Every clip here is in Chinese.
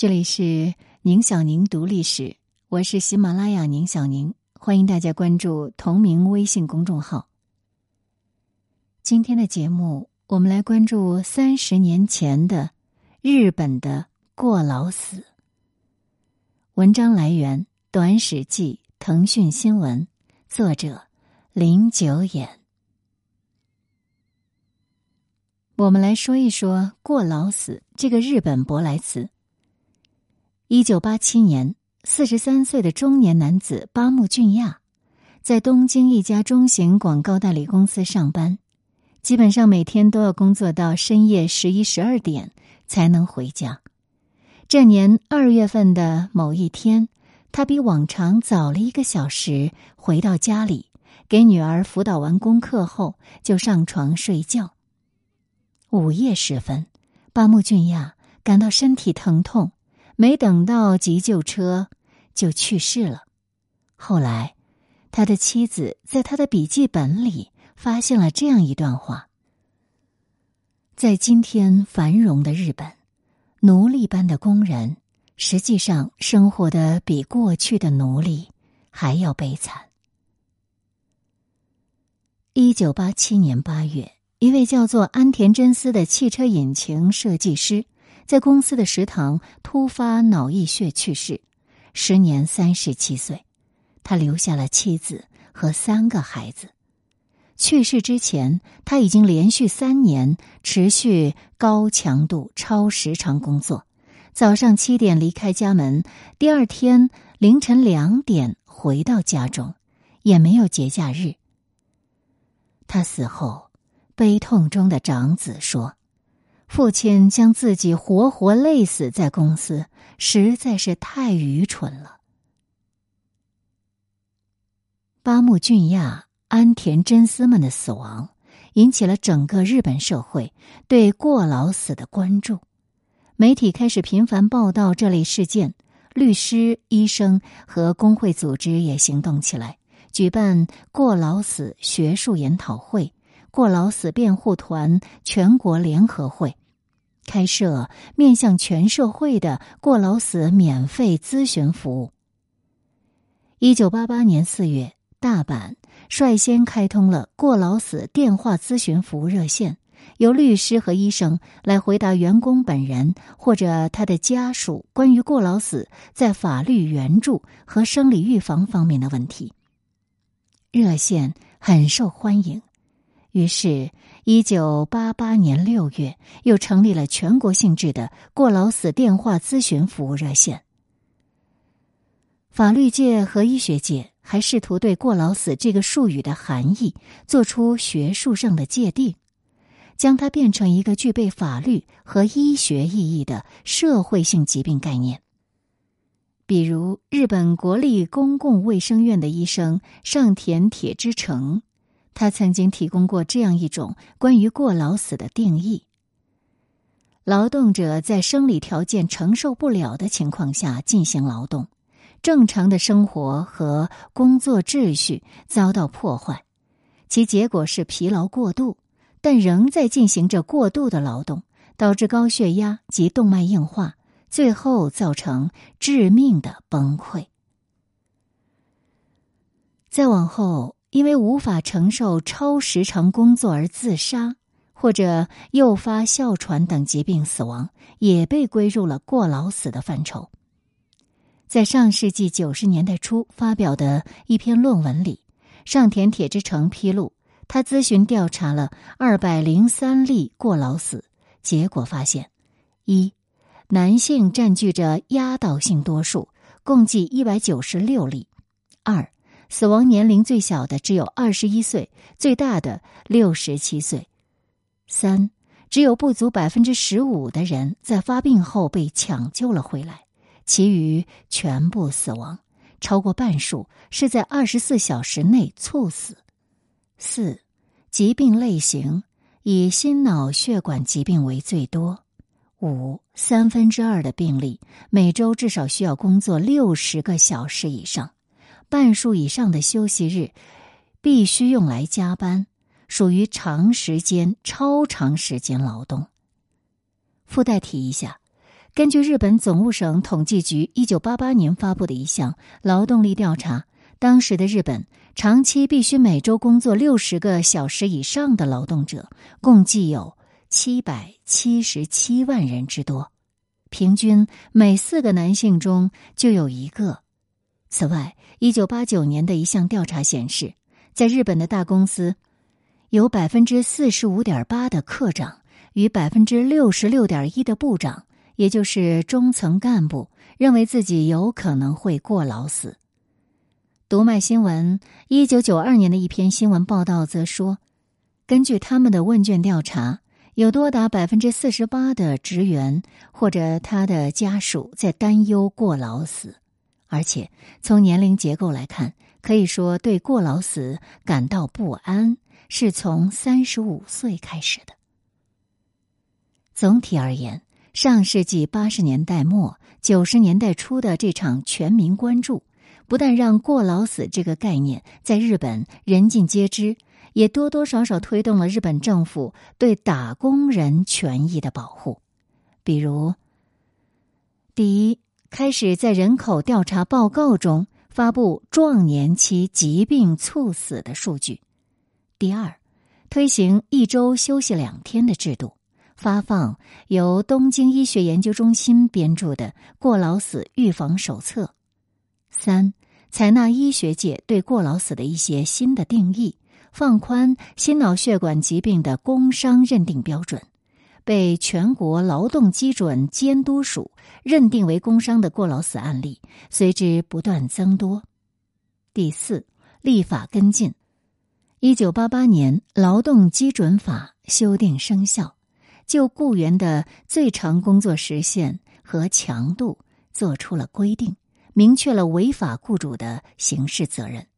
这里是宁小宁读历史，我是喜马拉雅宁小宁，欢迎大家关注同名微信公众号。今天的节目，我们来关注三十年前的日本的过劳死。文章来源《短史记》腾讯新闻，作者林九眼。我们来说一说“过劳死”这个日本舶来词。一九八七年，四十三岁的中年男子八木俊亚，在东京一家中型广告代理公司上班，基本上每天都要工作到深夜十一、十二点才能回家。这年二月份的某一天，他比往常早了一个小时回到家里，给女儿辅导完功课后就上床睡觉。午夜时分，八木俊亚感到身体疼痛。没等到急救车，就去世了。后来，他的妻子在他的笔记本里发现了这样一段话：在今天繁荣的日本，奴隶般的工人实际上生活的比过去的奴隶还要悲惨。一九八七年八月，一位叫做安田真司的汽车引擎设计师。在公司的食堂突发脑溢血去世，时年三十七岁。他留下了妻子和三个孩子。去世之前，他已经连续三年持续高强度、超时长工作。早上七点离开家门，第二天凌晨两点回到家中，也没有节假日。他死后，悲痛中的长子说。父亲将自己活活累死在公司，实在是太愚蠢了。八木俊亚、安田真司们的死亡，引起了整个日本社会对过劳死的关注，媒体开始频繁报道这类事件，律师、医生和工会组织也行动起来，举办过劳死学术研讨会、过劳死辩护团全国联合会。开设面向全社会的过劳死免费咨询服务。一九八八年四月，大阪率先开通了过劳死电话咨询服务热线，由律师和医生来回答员工本人或者他的家属关于过劳死在法律援助和生理预防方面的问题。热线很受欢迎。于是，一九八八年六月，又成立了全国性质的过劳死电话咨询服务热线。法律界和医学界还试图对“过劳死”这个术语的含义做出学术上的界定，将它变成一个具备法律和医学意义的社会性疾病概念。比如，日本国立公共卫生院的医生上田铁之成。他曾经提供过这样一种关于过劳死的定义：劳动者在生理条件承受不了的情况下进行劳动，正常的生活和工作秩序遭到破坏，其结果是疲劳过度，但仍在进行着过度的劳动，导致高血压及动脉硬化，最后造成致命的崩溃。再往后。因为无法承受超时长工作而自杀，或者诱发哮喘等疾病死亡，也被归入了过劳死的范畴。在上世纪九十年代初发表的一篇论文里，上田铁之成披露，他咨询调查了二百零三例过劳死，结果发现：一，男性占据着压倒性多数，共计一百九十六例；二。死亡年龄最小的只有二十一岁，最大的六十七岁。三，只有不足百分之十五的人在发病后被抢救了回来，其余全部死亡，超过半数是在二十四小时内猝死。四，疾病类型以心脑血管疾病为最多。五，三分之二的病例每周至少需要工作六十个小时以上。半数以上的休息日必须用来加班，属于长时间、超长时间劳动。附带提一下，根据日本总务省统计局一九八八年发布的一项劳动力调查，当时的日本长期必须每周工作六十个小时以上的劳动者，共计有七百七十七万人之多，平均每四个男性中就有一个。此外，一九八九年的一项调查显示，在日本的大公司，有百分之四十五点八的科长与百分之六十六点一的部长。也就是中层干部认为自己有可能会过劳死。读卖新闻一九九二年的一篇新闻报道则说，根据他们的问卷调查，有多达百分之四十八的职员或者他的家属在担忧过劳死，而且从年龄结构来看，可以说对过劳死感到不安是从三十五岁开始的。总体而言。上世纪八十年代末、九十年代初的这场全民关注，不但让“过劳死”这个概念在日本人尽皆知，也多多少少推动了日本政府对打工人权益的保护。比如，第一，开始在人口调查报告中发布壮年期疾病猝死的数据；第二，推行一周休息两天的制度。发放由东京医学研究中心编著的《过劳死预防手册》。三、采纳医学界对过劳死的一些新的定义，放宽心脑血管疾病的工伤认定标准，被全国劳动基准监督署认定为工伤的过劳死案例随之不断增多。第四，立法跟进，一九八八年劳动基准法修订生效。就雇员的最长工作时限和强度做出了规定，明确了违法雇主的刑事责任。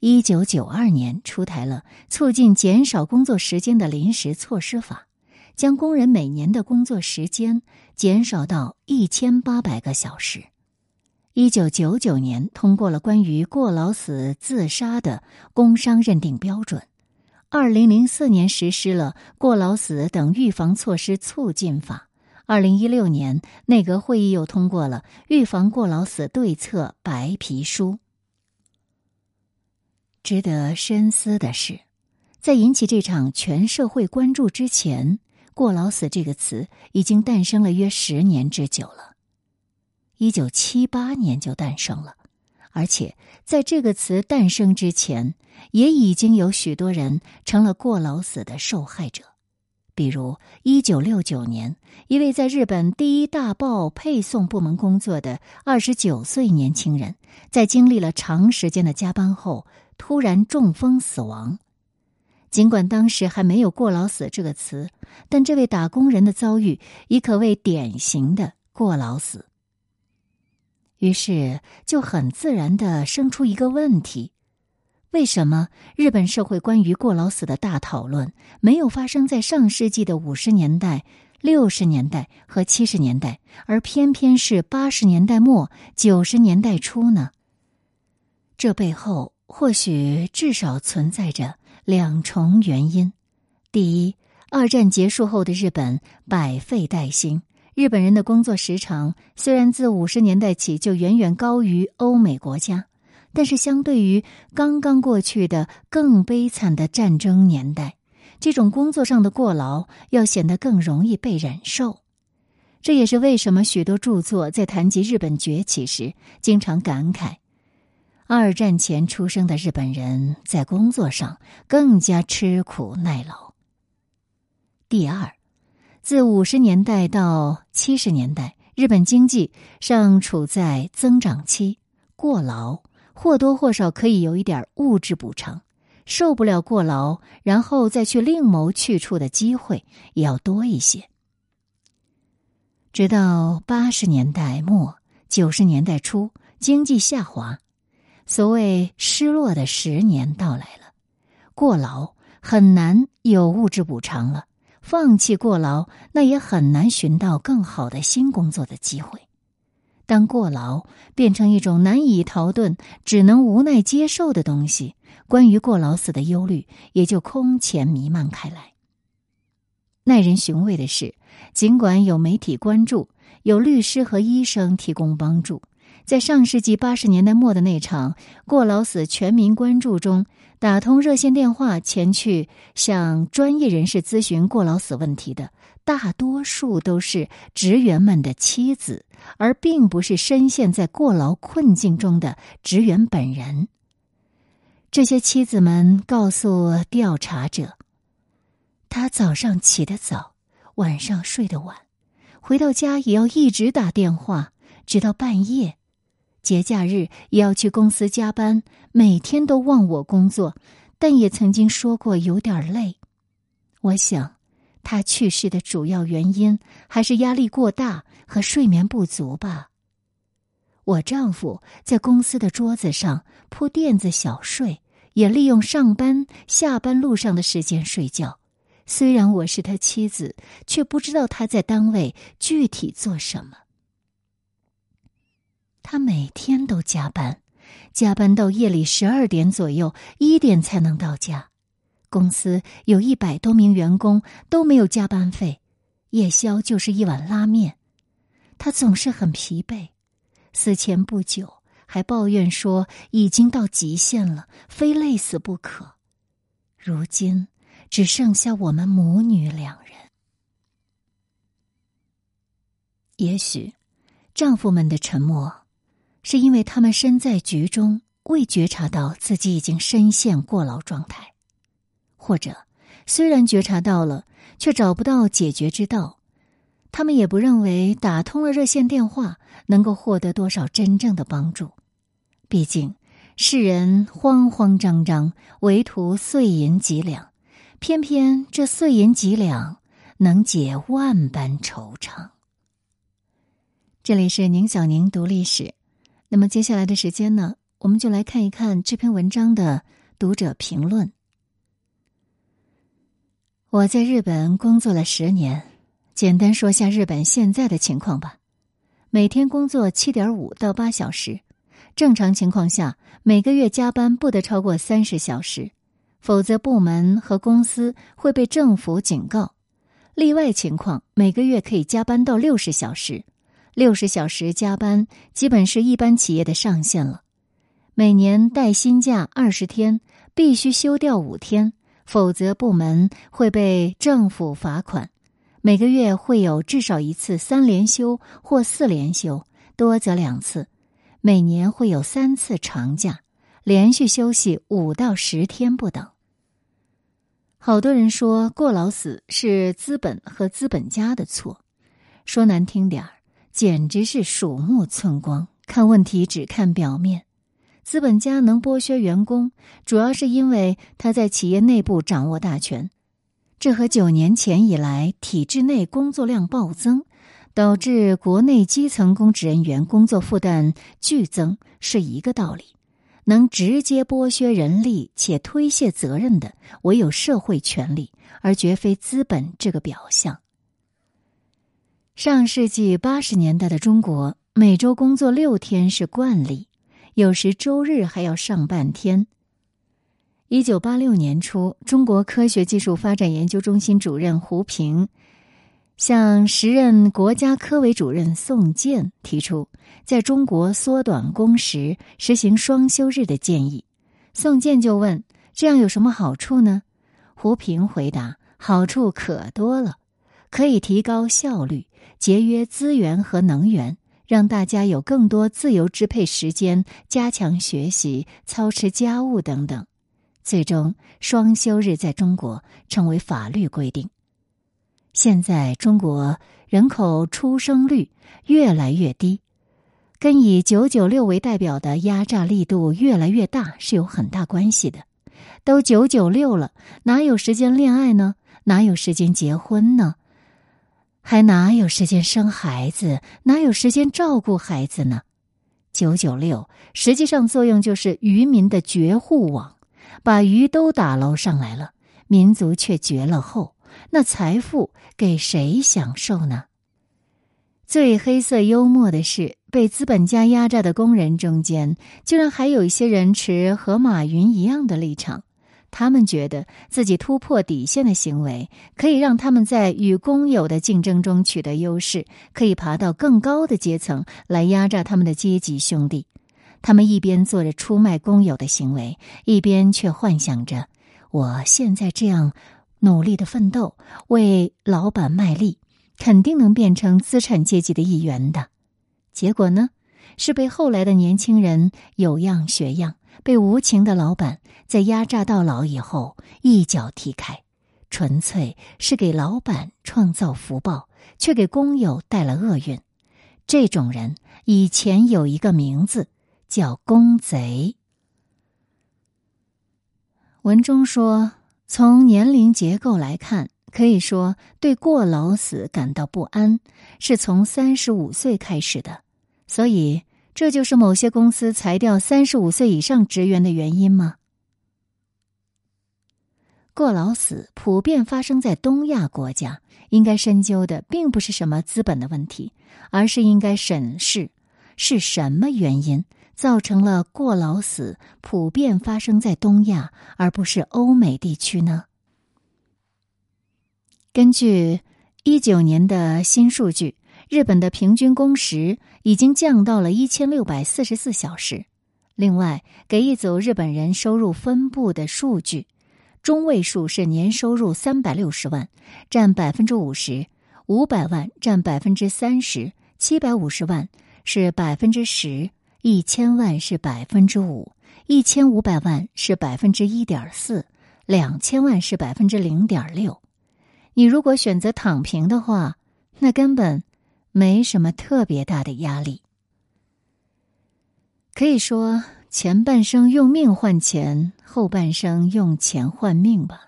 一九九二年出台了促进减少工作时间的临时措施法，将工人每年的工作时间减少到一千八百个小时。一九九九年通过了关于过劳死自杀的工伤认定标准。二零零四年实施了过劳死等预防措施促进法。二零一六年，内阁会议又通过了预防过劳死对策白皮书。值得深思的是，在引起这场全社会关注之前，“过劳死”这个词已经诞生了约十年之久了。一九七八年就诞生了。而且，在这个词诞生之前，也已经有许多人成了过劳死的受害者。比如，一九六九年，一位在日本第一大报配送部门工作的二十九岁年轻人，在经历了长时间的加班后，突然中风死亡。尽管当时还没有“过劳死”这个词，但这位打工人的遭遇已可谓典型的过劳死。于是，就很自然的生出一个问题：为什么日本社会关于过劳死的大讨论没有发生在上世纪的五十年代、六十年代和七十年代，而偏偏是八十年代末、九十年代初呢？这背后或许至少存在着两重原因：第一，二战结束后的日本百废待兴。日本人的工作时长虽然自五十年代起就远远高于欧美国家，但是相对于刚刚过去的更悲惨的战争年代，这种工作上的过劳要显得更容易被忍受。这也是为什么许多著作在谈及日本崛起时，经常感慨：二战前出生的日本人在工作上更加吃苦耐劳。第二。自五十年代到七十年代，日本经济尚处在增长期，过劳或多或少可以有一点物质补偿，受不了过劳，然后再去另谋去处的机会也要多一些。直到八十年代末九十年代初，经济下滑，所谓失落的十年到来了，过劳很难有物质补偿了。放弃过劳，那也很难寻到更好的新工作的机会。当过劳变成一种难以逃遁、只能无奈接受的东西，关于过劳死的忧虑也就空前弥漫开来。耐人寻味的是，尽管有媒体关注，有律师和医生提供帮助。在上世纪八十年代末的那场过劳死全民关注中，打通热线电话前去向专业人士咨询过劳死问题的，大多数都是职员们的妻子，而并不是深陷在过劳困境中的职员本人。这些妻子们告诉调查者：“他早上起得早，晚上睡得晚，回到家也要一直打电话，直到半夜。”节假日也要去公司加班，每天都忘我工作，但也曾经说过有点累。我想，他去世的主要原因还是压力过大和睡眠不足吧。我丈夫在公司的桌子上铺垫子小睡，也利用上班、下班路上的时间睡觉。虽然我是他妻子，却不知道他在单位具体做什么。他每天都加班，加班到夜里十二点左右，一点才能到家。公司有一百多名员工都没有加班费，夜宵就是一碗拉面。他总是很疲惫，死前不久还抱怨说已经到极限了，非累死不可。如今只剩下我们母女两人。也许，丈夫们的沉默。是因为他们身在局中，未觉察到自己已经深陷过劳状态，或者虽然觉察到了，却找不到解决之道。他们也不认为打通了热线电话能够获得多少真正的帮助。毕竟世人慌慌张张，唯图碎银几两，偏偏这碎银几两能解万般惆怅。这里是宁小宁读历史。那么接下来的时间呢，我们就来看一看这篇文章的读者评论。我在日本工作了十年，简单说下日本现在的情况吧。每天工作七点五到八小时，正常情况下每个月加班不得超过三十小时，否则部门和公司会被政府警告。例外情况每个月可以加班到六十小时。六十小时加班基本是一般企业的上限了。每年带薪假二十天，必须休掉五天，否则部门会被政府罚款。每个月会有至少一次三连休或四连休，多则两次。每年会有三次长假，连续休息五到十天不等。好多人说过劳死是资本和资本家的错，说难听点儿。简直是鼠目寸光，看问题只看表面。资本家能剥削员工，主要是因为他在企业内部掌握大权。这和九年前以来体制内工作量暴增，导致国内基层公职人员工作负担剧增是一个道理。能直接剥削人力且推卸责任的，唯有社会权力，而绝非资本这个表象。上世纪八十年代的中国，每周工作六天是惯例，有时周日还要上半天。一九八六年初，中国科学技术发展研究中心主任胡平向时任国家科委主任宋健提出，在中国缩短工时、实行双休日的建议。宋健就问：“这样有什么好处呢？”胡平回答：“好处可多了。”可以提高效率、节约资源和能源，让大家有更多自由支配时间，加强学习、操持家务等等。最终，双休日在中国成为法律规定。现在，中国人口出生率越来越低，跟以“九九六”为代表的压榨力度越来越大是有很大关系的。都“九九六”了，哪有时间恋爱呢？哪有时间结婚呢？还哪有时间生孩子？哪有时间照顾孩子呢？九九六实际上作用就是渔民的绝户网，把鱼都打捞上来了，民族却绝了后，那财富给谁享受呢？最黑色幽默的是，被资本家压榨的工人中间，居然还有一些人持和马云一样的立场，他们觉得自己突破底线的行为，可以让他们在与工友的竞争中取得优势，可以爬到更高的阶层来压榨他们的阶级兄弟。他们一边做着出卖工友的行为，一边却幻想着：我现在这样努力的奋斗，为老板卖力，肯定能变成资产阶级的一员的。结果呢，是被后来的年轻人有样学样。被无情的老板在压榨到老以后一脚踢开，纯粹是给老板创造福报，却给工友带了厄运。这种人以前有一个名字叫“工贼”。文中说，从年龄结构来看，可以说对过劳死感到不安，是从三十五岁开始的，所以。这就是某些公司裁掉三十五岁以上职员的原因吗？过劳死普遍发生在东亚国家，应该深究的并不是什么资本的问题，而是应该审视是什么原因造成了过劳死普遍发生在东亚，而不是欧美地区呢？根据一九年的新数据。日本的平均工时已经降到了一千六百四十四小时。另外，给一组日本人收入分布的数据，中位数是年收入三百六十万，占百分之五十；五百万占百分之三十；七百五十万是百分之十；一千万是百分之五；一千五百万是百分之一点四；两千万是百分之零点六。你如果选择躺平的话，那根本。没什么特别大的压力，可以说前半生用命换钱，后半生用钱换命吧。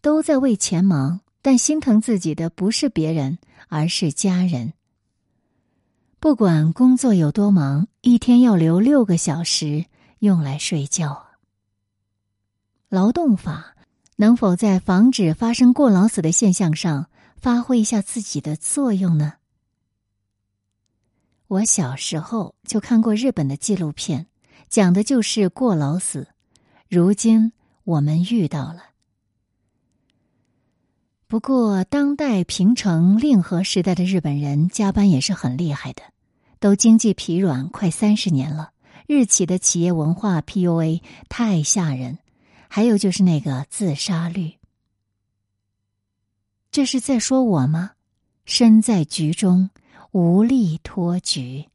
都在为钱忙，但心疼自己的不是别人，而是家人。不管工作有多忙，一天要留六个小时用来睡觉。劳动法能否在防止发生过劳死的现象上？发挥一下自己的作用呢。我小时候就看过日本的纪录片，讲的就是过劳死。如今我们遇到了。不过，当代平成令和时代的日本人加班也是很厉害的，都经济疲软快三十年了。日企的企业文化 PUA 太吓人，还有就是那个自杀率。这是在说我吗？身在局中，无力脱局。